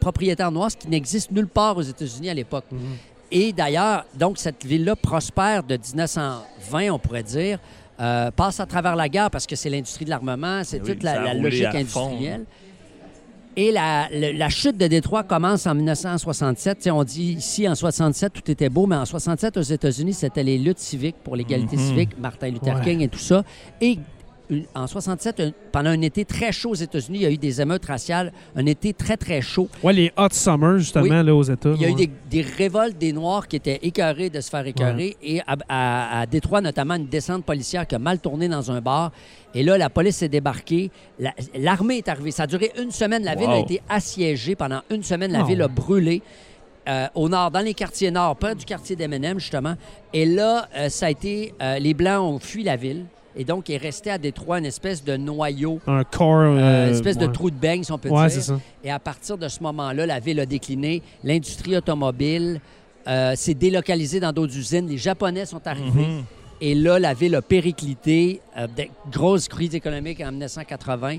propriétaires noirs, ce qui n'existe nulle part aux États-Unis à l'époque. Mhm. Et d'ailleurs, donc, cette ville-là prospère de 1920, on pourrait dire, euh, passe à travers la guerre parce que c'est l'industrie de l'armement, c'est Oui, toute la, logique industrielle. Et la, chute de Détroit commence en 1967. Tu sais, on dit ici, en 67, tout était beau, mais en 67, aux États-Unis, c'était les luttes civiques pour l'égalité Mhm. civique, Martin Luther Ouais. King et tout ça. Et une- en 67, un- pendant un été très chaud aux États-Unis, il y a eu des émeutes raciales, un été très, très chaud. Ouais, les Hot Summers, justement, Oui. là, aux États. Il y a eu des, des révoltes des Noirs qui étaient écœurés de se faire écœurer. Et à, à- à Détroit, notamment, une descente policière qui a mal tourné dans un bar. Et là, la police s'est débarquée. La- L'armée est arrivée. Ça a duré une semaine. La ville a été assiégée pendant une semaine. La Oh. ville a brûlé. euh, au nord, dans les quartiers nord, près du quartier d'Eminem, justement. Et là, euh, ça a été... euh, les Blancs ont fui la ville. Et donc, il est resté à Détroit une espèce de noyau, Un corps. euh, euh, une espèce de trou de beigne, si on peut Ouais, dire. ça. Et à partir de ce moment-là, la ville a décliné. L'industrie automobile euh, s'est délocalisée dans d'autres usines. Les Japonais sont arrivés. Mhm. Et là, la ville a périclité. euh, de grosse crise économique en 1980. Ouais.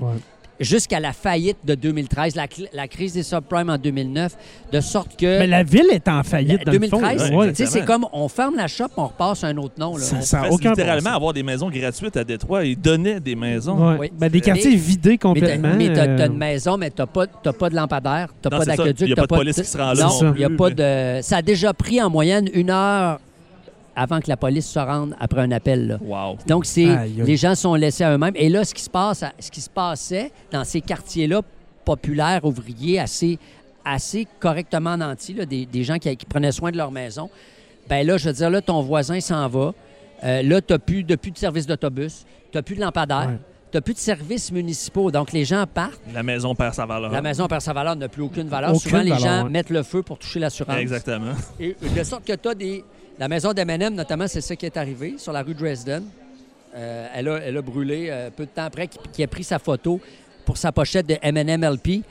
Jusqu'à la faillite de 2013, la, la crise des subprimes en 2009, de sorte que... Mais la ville est en faillite, dans 2013, le fond. ouais, Ouais. tu sais, c'est comme on ferme la shop, on repasse un autre nom. là. Ça- On- ça Fait aucun littéralement avoir des maisons gratuites à Détroit. Ils donnaient des maisons. Ouais. Oui. Ben, des quartiers Mais- vidés complètement. mais t'as- t'as euh, une maison, mais t'as pas, t'as pas de lampadaire, t'as pas d'aqueduc, Il y a t'as pas de police qui se rend là Non, non il y a plus, pas de. Ça a déjà pris en moyenne une heure avant que la police se rende après un appel. là. Wow. Donc, c'est les gens sont laissés à eux-mêmes. Et là, ce qui se passe, ce qui se passait dans ces quartiers-là populaires, ouvriers, assez, assez correctement nantis, là, des, des gens qui, qui prenaient soin de leur maison, ben là, je veux dire, là, ton voisin s'en va. Euh, là, tu n'as plus, de plus de service d'autobus, tu n'as plus de lampadaire, Ouais. tu n'as plus de services municipaux. Donc, les gens partent. La maison perd sa valeur. La maison perd sa valeur, n'a plus aucune valeur. Aucune Souvent, les gens ouais. mettent le feu pour toucher l'assurance. Exactement. Et de sorte que tu as des. La maison d'M&M, notamment, c'est ça qui est arrivé sur la rue Dresden. Euh, elle, a, elle a brûlé euh, peu de temps après, qui, qui a pris sa photo pour sa pochette de M&M LP.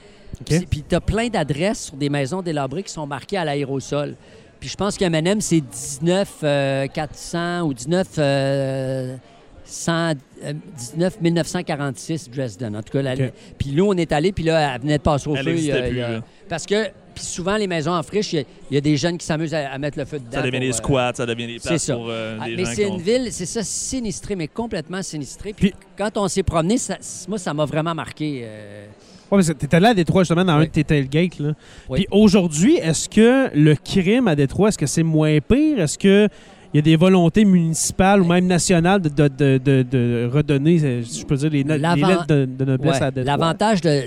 Puis, puis tu as plein d'adresses sur des maisons délabrées qui sont marquées à l'aérosol. Puis je pense que M&M, c'est 19 euh, 400 ou 19, euh, 100, euh, 19 1946 Dresden. En tout cas, puis nous, on est allés, puis là, elle venait de passer au Elle feu. il il parce que puis souvent, les maisons en friche, il y a- il y, a des jeunes qui s'amusent à, à mettre le feu dedans. Ça devient pour, des euh, squats, ça devient des c'est places ça. pour euh, ah, des mais c'est ont... une ville, c'est ça, sinistré, mais complètement sinistré. Puis, Puis- quand on s'est promené, ça- moi, ça m'a vraiment marqué. euh, Ouais, mais t'étais là à Détroit, justement, dans un Oui. de tes tailgates. Là. Oui. Puis aujourd'hui, est-ce que le crime à Détroit, est-ce que c'est moins pire? Est-ce que il y a des volontés municipales ou même nationales de, de- de- de- de redonner, si je peux dire, les, les lettres de, de noblesse ouais. à Détroit? L'avantage de,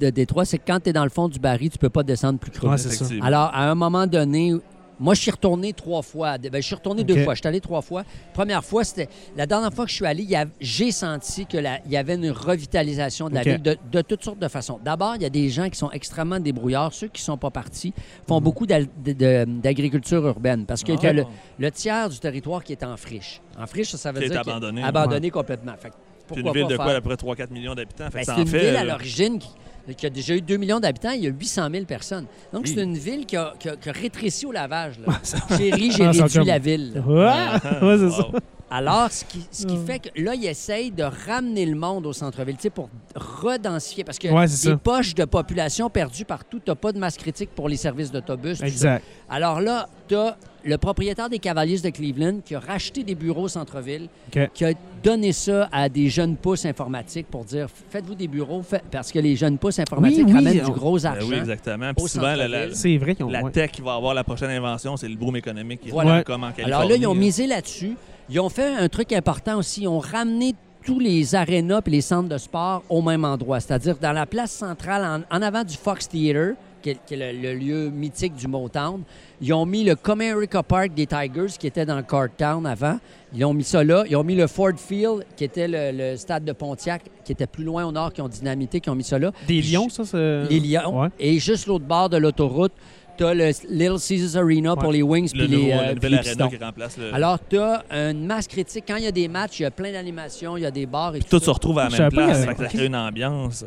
de Détroit, c'est que quand tu es dans le fond du baril, tu peux pas descendre plus creux. Ouais, c'est ça. Effectivement. Alors, à un moment donné, moi, je suis retourné trois fois. Ben, je suis retourné deux fois. Je suis allé trois fois. Première fois, c'était. La dernière fois que je suis allé, a- j'ai senti qu'il y avait une revitalisation de la ville de, de toutes sortes de façons. D'abord, il y a des gens qui sont extrêmement débrouillards. Ceux qui ne sont pas partis font beaucoup de- de- d'agriculture urbaine parce que a le, le tiers du territoire qui est en friche. En friche, ça, ça veut Qui est dire est abandonné. abandonné complètement. Fait pourquoi une ville pas de faire- quoi, à peu près 3-4 millions d'habitants? Ben, c'est une fait, ville à l'origine qui, qui a déjà eu 2 millions d'habitants. Il y a 800 000 personnes. Donc, Oui. c'est une ville qui a, qui a- qui a rétréci au lavage. là. J'ai Ah, réduit comme- la ville. Ouais, ouais, c'est ça. Alors, ce qui, ce qui Mm. fait que là, ils essayent de ramener le monde au centre-ville, tu sais, pour redensifier. Parce que Ouais, ça. poches de population perdues partout, tu n'as pas de masse critique pour les services d'autobus. ça. Exact. Alors là, tu as le propriétaire des Cavaliers de Cleveland qui a racheté des bureaux au centre-ville, qui a donné ça à des jeunes pousses informatiques pour dire faites-vous des bureaux, fait- parce que les jeunes pousses informatiques Oui, oui, ramènent on- du gros Ben argent. oui, exactement. Puis souvent, la, la- centre-ville. C'est vrai qu'ils ont. la ouais. tech qui va avoir la prochaine invention, c'est le boom économique qui Voilà. est comme en Californie. Alors là, ils ont misé là-dessus. Ils ont fait un truc important aussi. Ils ont ramené tous les arénas et les centres de sport au même endroit. C'est-à-dire dans la place centrale, en, en avant du Fox Theater, qui est, qui est le, le lieu mythique du Motown, ils ont mis le Comerica Park des Tigers, qui était dans Cartown avant. Ils ont mis ça là. Ils ont mis le Ford Field, qui était le, le stade de Pontiac, qui était plus loin au nord, qui ont dynamité, qui ont mis ça là. Des lions, ça? c'est- Les Lions. Ouais. Et juste l'autre bord de l'autoroute, tu as le Little Caesars Arena pour les Wings Le, puis les, euh, le puis nouvel les aréna Pistons. qui remplace le. Alors, tu as une masse critique. Quand il y a des matchs, il y a plein d'animations, il y a des bars et Puis tout tout se retrouve à la même pas, place. ça crée une ambiance.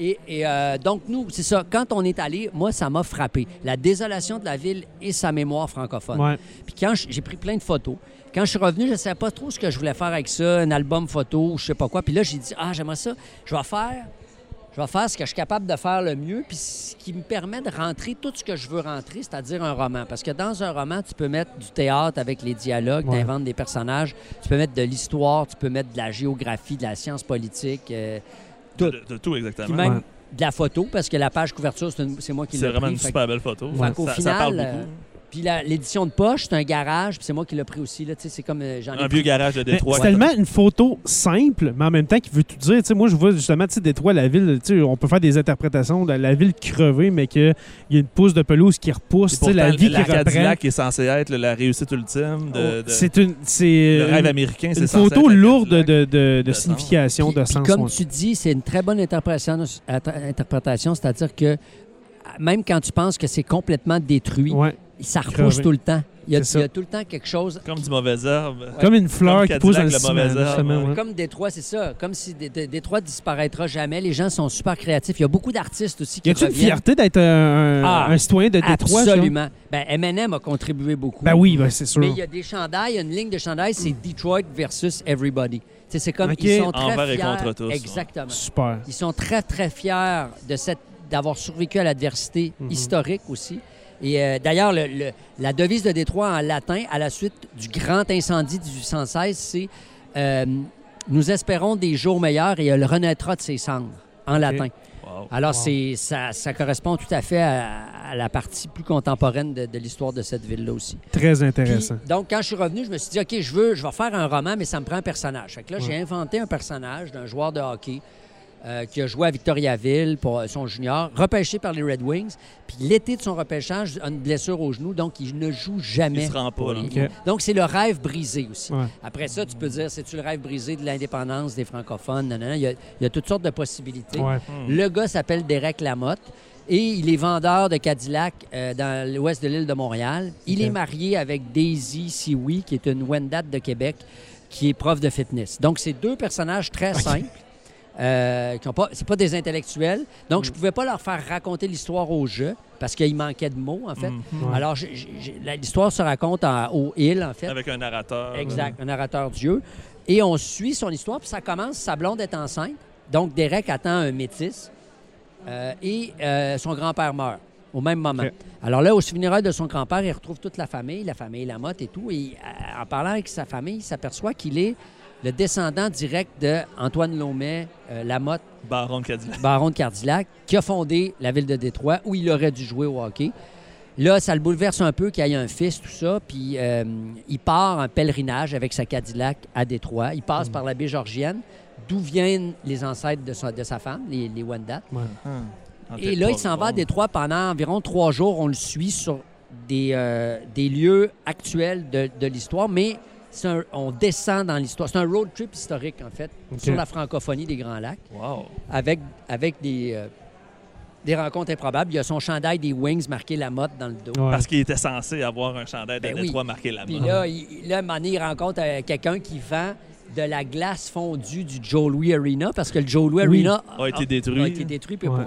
Et, et, euh, donc, nous, c'est ça. Quand on est allé, moi, ça m'a frappé. La désolation de la ville et sa mémoire francophone. Ouais. Puis quand j'ai pris plein de photos, quand je suis revenu, je ne savais pas trop ce que je voulais faire avec ça, un album photo, ou je sais pas quoi. Puis là, j'ai dit, ah, j'aimerais ça. Je vais faire, je vais faire ce que je suis capable de faire le mieux, puis ce qui me permet de rentrer tout ce que je veux rentrer, c'est-à-dire un roman. Parce que dans un roman, tu peux mettre du théâtre avec les dialogues, Ouais. tu inventes des personnages, tu peux mettre de l'histoire, tu peux mettre de la géographie, de la science politique. euh, Tout. De, de tout, puis exactement. même Ouais. de la photo, parce que la page couverture, c'est c'est moi qui C'est l'ai vraiment pris. une Fait que- super belle photo. Fait qu'au ça, ça final, parle euh, beaucoup. Puis l'édition de poche, c'est un garage, puis c'est moi qui l'ai pris aussi. Là, tu sais, c'est comme euh, j'en ai Un vieux garage de Détroit. C'est tellement une photo simple, mais en même temps qui veut tout dire. Tu sais, moi, je vois justement, Détroit, la ville, on peut faire des interprétations de la ville crevée, mais qu'il y a une pousse de pelouse qui repousse, la vie qui reprend. Cadillac est censé être la réussite ultime de, de- C'est une, c'est le rêve américain. c'est une photo lourde de, Cadillac. de, de, de signification, Puis- de puis sens. comme tu dis, c'est une très bonne interprétation, inter- interprétation c'est-à-dire que même quand tu penses que c'est complètement détruit, Ouais. Ça repousse tout le temps. Il y, a, C'est ça. il y a tout le temps quelque chose. Comme du mauvais herbe. Comme une fleur Comme qui pousse dans le ciment, la mauvaise justement, herbe, ouais. Comme Détroit, c'est ça. Comme si Dé- Dé- Détroit disparaîtra jamais. Les gens sont super créatifs. Il y a beaucoup d'artistes aussi qui Y a-tu une fierté d'être un, Ah, un citoyen de Détroit? ça? Absolument. Ben, M&M a contribué beaucoup. Ben oui, ben c'est sûr. Mais il y a des chandails, il y a une ligne de chandail, c'est Detroit versus Everybody. C'est comme ils sont très Envers et fiers. contre tous, ouais. Exactement. Super. Ils sont très, très fiers de cette d'avoir survécu à l'adversité Mhm. historique aussi. Et euh, d'ailleurs, le- le- la devise de Détroit en latin, à la suite du grand incendie de 1816, c'est euh, Nous espérons des jours meilleurs et elle renaîtra de ses cendres, en latin. Wow. Alors, Wow. c'est ça, ça correspond tout à fait à, à la partie plus contemporaine de, de l'histoire de cette ville-là aussi. Très Puis, intéressant. donc, quand je suis revenu, je me suis dit, OK, je veux, je vais faire un roman, mais ça me prend un personnage. Fait que là, Ouais. j'ai inventé un personnage d'un joueur de hockey euh, qui a joué à Victoriaville pour son junior, repêché par les Red Wings. Puis l'été de son repêchage, a une blessure au genou, donc il ne joue jamais. Il se rend pas, là. Donc, c'est le rêve brisé aussi. Ouais. Après ça, tu peux dire, c'est-tu le rêve brisé de l'indépendance des francophones? Non, non, non. Il, y a, il y a toutes sortes de possibilités. Ouais. Hmm. Le gars s'appelle Derek Lamotte et il est vendeur de Cadillac euh, dans l'ouest de l'île de Montréal. Il est marié avec Daisy Sioui, qui est une Wendat de Québec, qui est prof de fitness. Donc, c'est deux personnages très simples. Euh, qui ont pas, c'est pas des intellectuels. Donc, Mm. je pouvais pas leur faire raconter l'histoire au jeu parce qu'il manquait de mots, en fait. Mhm. Ouais. Alors, l'histoire se raconte en, au île, en fait. Avec un narrateur. Exact, un narrateur Dieu. Et on suit son histoire, puis ça commence, sa blonde est enceinte. Donc, Derek attend un métis. euh, et euh, son grand-père meurt au même moment. Alors là, au funérailles de son grand-père, il retrouve toute la famille, la famille Lamotte et tout. Et euh, en parlant avec sa famille, il s'aperçoit qu'il est le descendant direct de Antoine Laumet euh, Lamotte, Baron de Cadillac. baron de Cardillac, qui a fondé la ville de Détroit, où il aurait dû jouer au hockey. Là, ça le bouleverse un peu qu'il y ait un fils, tout ça. Puis euh, il part en pèlerinage avec sa Cadillac à Détroit. Il passe par la baie Georgienne, d'où viennent les ancêtres de sa, de sa femme, les, les Wendat. Ouais. En Et là, il s'en va à. Détroit pendant environ trois jours. On le suit sur des, euh, des lieux actuels de, de l'histoire, mais un- on descend dans l'histoire. C'est un road trip historique, en fait, sur la francophonie des Grands Lacs Wow. avec, avec des, euh, des rencontres improbables. Il y a son chandail des Wings marqué la motte dans le dos. Ouais. Parce qu'il était censé avoir un chandail de Ben oui. Marqué là-bas. Puis là, il, là, à un moment donné, il rencontre euh, quelqu'un qui vend de la glace fondue du Joe Louis Arena parce que le Joe Louis Oui. Arena A été détruit. a été détruit puis Ouais.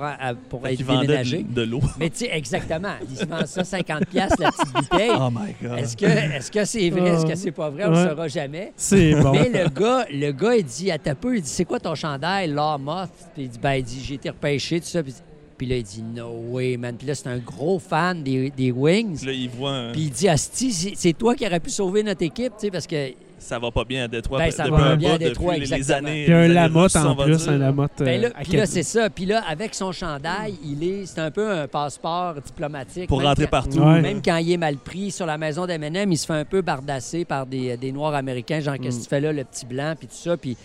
pour, Fait être déménagé. de, de l'eau. Mais tu sais, exactement. Il se vend ça 50$ piastres, la petite bouteille. Oh my God. Est-ce que est-ce que c'est vrai? Est-ce que c'est pas vrai? On Ouais. ne saura jamais. C'est bon. Mais le gars, le gars, il dit à ta peu, il dit C'est quoi ton chandail, Moth? Puis il dit Ben, il dit J'ai été repêché, tout ça. Puis, puis là, il dit No way, man. Puis là, c'est un gros fan des, des Wings. Puis là, il voit un... Puis il dit Asti, c'est toi qui aurais pu sauver notre équipe, tu sais, parce que. Ça va pas bien à Détroit. Ben, ça depuis va un bien à Détroit, depuis les- les exactement. années. Puis un Lamotte en va plus, un Lamotte. Ben là, euh, puis là, c'est ça. Puis là, avec son chandail, il est, c'est un peu un passeport diplomatique. Pour Même rentrer quand- partout. Ouais. Même quand il est mal pris sur la maison d'M&M, il se fait un peu bardasser par des, des Noirs américains, genre, qu'est-ce que Mm. tu fais là, le petit blanc, puis tout ça. Puis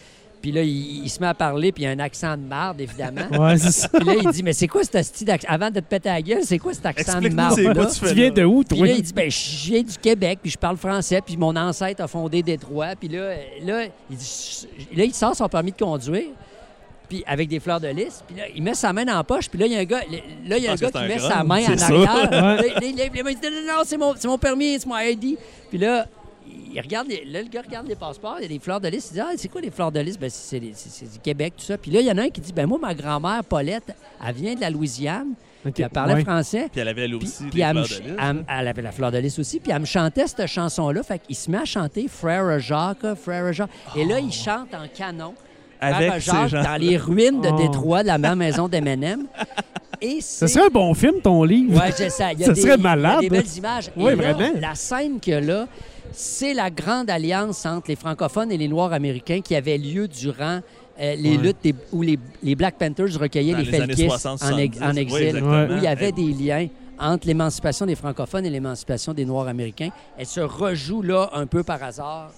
Puis là, il, il se met à parler, puis il a un accent de marde, évidemment. Ouais, c'est ça. Puis là, il dit, mais c'est quoi cet style d'accent? Avant de te péter la gueule, c'est quoi cet accent de quoi marde-là? tu fais Tu viens là? de où, Puis toi? là, il dit, ben, je viens du Québec, puis je parle français, puis mon ancêtre a fondé Détroit. Puis là, là, il dit, là, il sort son permis de conduire, puis avec des fleurs de lys. Puis là, il met sa main dans la poche, puis là, il y a un gars, là, il y a un gars qui un met grand, sa main en ça. arrière. Là, il- il- il- il dit, non, non, c'est mon, c'est mon permis, c'est mon ID. Puis là, il regarde les- là, le gars regarde les passeports, il y a des fleurs de lys. Il dit, ah, c'est quoi les fleurs de lys? Ben, c'est, c'est- c'est- c'est du Québec, tout ça. Puis là, il y en a un qui dit, ben moi, ma grand-mère, Paulette, elle vient de la Louisiane, puis elle parlait français. Puis elle avait elle aussi puis des elle, avait la fleur de lys aussi. Puis elle me chantait cette chanson-là. Fait qu'il se met à chanter Frère Jacques, Frère Jacques. Et là, il chante en canon. Avec ces Jacques gens. dans les ruines de Oh. Détroit, de la même maison d'Eminem. C'est... serait un bon film, ton livre. Ouais, je sais. Il y a Ça des, serait il y a malade. des belles images. Et là, vraiment. La scène qu'il y a là, c'est la grande alliance entre les francophones et les Noirs américains qui avait lieu durant euh, les Ouais. luttes des- où les, les Black Panthers recueillaient Dans les les années Felkis 60, en, ex- 70. en Oui, exil, où il y avait Hey. des liens entre l'émancipation des francophones et l'émancipation des Noirs américains. Elle se rejoue là un peu par hasard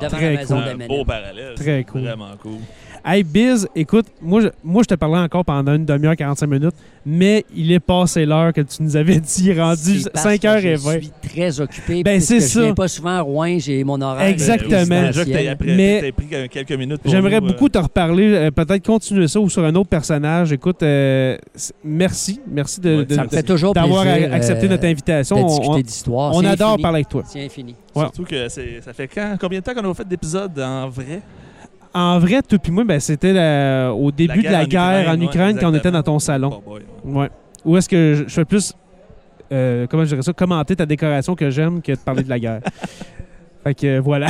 devant Très la maison cool. un beau parallèle. Très cool. Vraiment cool. Hey, Biz, écoute, moi je, moi, je te parlais encore pendant une demi-heure, 45 minutes, mais il est passé l'heure que tu nous avais dit, rendu C'est parce que 5h20. Je suis très occupé. Ben, c'est Je ça. viens pas souvent à Rouen, j'ai mon horaire. Exactement. euh, Déjà que Mais- pris euh, quelques minutes J'aimerais beaucoup te reparler, euh, peut-être continuer ça ou sur un autre personnage. Écoute, euh, merci. Merci de, d'avoir accepté euh, notre invitation. de On- adore infini. parler avec toi. C'est infini. Ouais. Surtout que c'est- ça fait quand, combien de temps qu'on a fait d'épisodes en vrai? En vrai, toi puis moi, ben, c'était la- au début de la guerre en ouais, Ukraine quand on était dans ton salon. Oh boy, ouais. Ouais. Où est-ce que je, je fais plus, euh, comment je dirais ça, commenter ta décoration que j'aime que de parler de la guerre? fait que euh, voilà.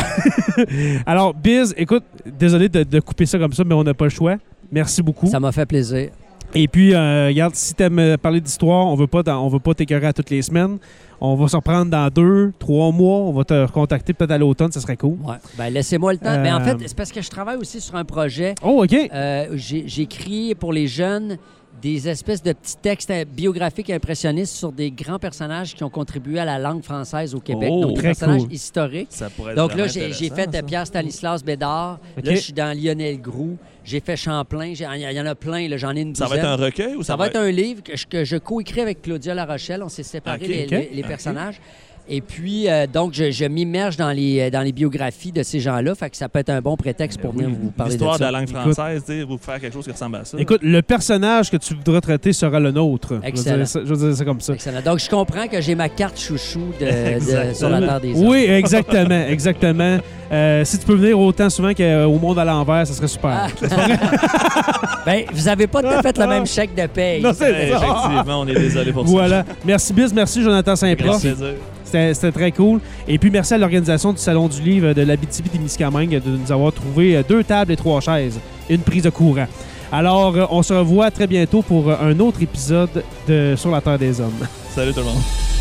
Alors, Biz, écoute, désolé de, de couper ça comme ça, mais on n'a pas le choix. Merci beaucoup. Ça m'a fait plaisir. Et puis, euh, regarde, si tu aimes parler d'histoire, on veut pas on veut pas t'écœurer à toutes les semaines. On va se reprendre dans deux, trois mois. On va te recontacter peut-être à l'automne, ça serait cool. Ouais. Ben, laissez-moi le temps. Mais en Euh, fait, c'est parce que je travaille aussi sur un projet. Oh, OK. Euh, J'écris pour les jeunes des espèces de petits textes biographiques impressionnistes sur des grands personnages qui ont contribué à la langue française au Québec. Oh, donc, des très personnages cool. historiques. Ça pourrait être Donc là, j'ai fait de ça. Pierre Stanislas Bédard. Là, je suis dans Lionel Groux. J'ai fait Champlain. Il y en a plein. là. J'en ai une Ça va douzaine. être un recueil ou ça, Ça va être un livre que je, je co-écris avec Claudia Larochelle. On s'est séparés les personnages. Et puis, euh, donc, je, je m'immerge dans les, dans les biographies de ces gens-là. Fait que ça peut être un bon prétexte pour Ben venir oui. vous parler de L'histoire de, ça. la langue Écoute. française, sais, vous faire quelque chose qui ressemble à ça. Écoute, le personnage que tu voudras traiter sera le nôtre. Je veux Excellent. dire ça- Je veux dire ça comme ça. Excellent. Donc, je comprends que j'ai ma carte chouchou de, sur la Terre des Hommes. Oui, exactement, exactement. Euh, si tu peux venir autant souvent qu'au monde à l'envers, ça serait super. Ah. Ben, vous avez pas tout à fait le même chèque de paye. Non, c'est ça. effectivement, on est désolé pour ça. Voilà. Merci Biz, merci Jonathan Saint-Prof. plaisir. C'était très cool. Et puis merci à l'organisation du Salon du Livre de l'Abitibi-Témiscamingue de nous avoir trouvé euh, deux tables et trois chaises, une prise de courant. Alors, euh, on se revoit très bientôt pour euh, un autre épisode de Sur la Terre des Hommes. Salut tout le monde.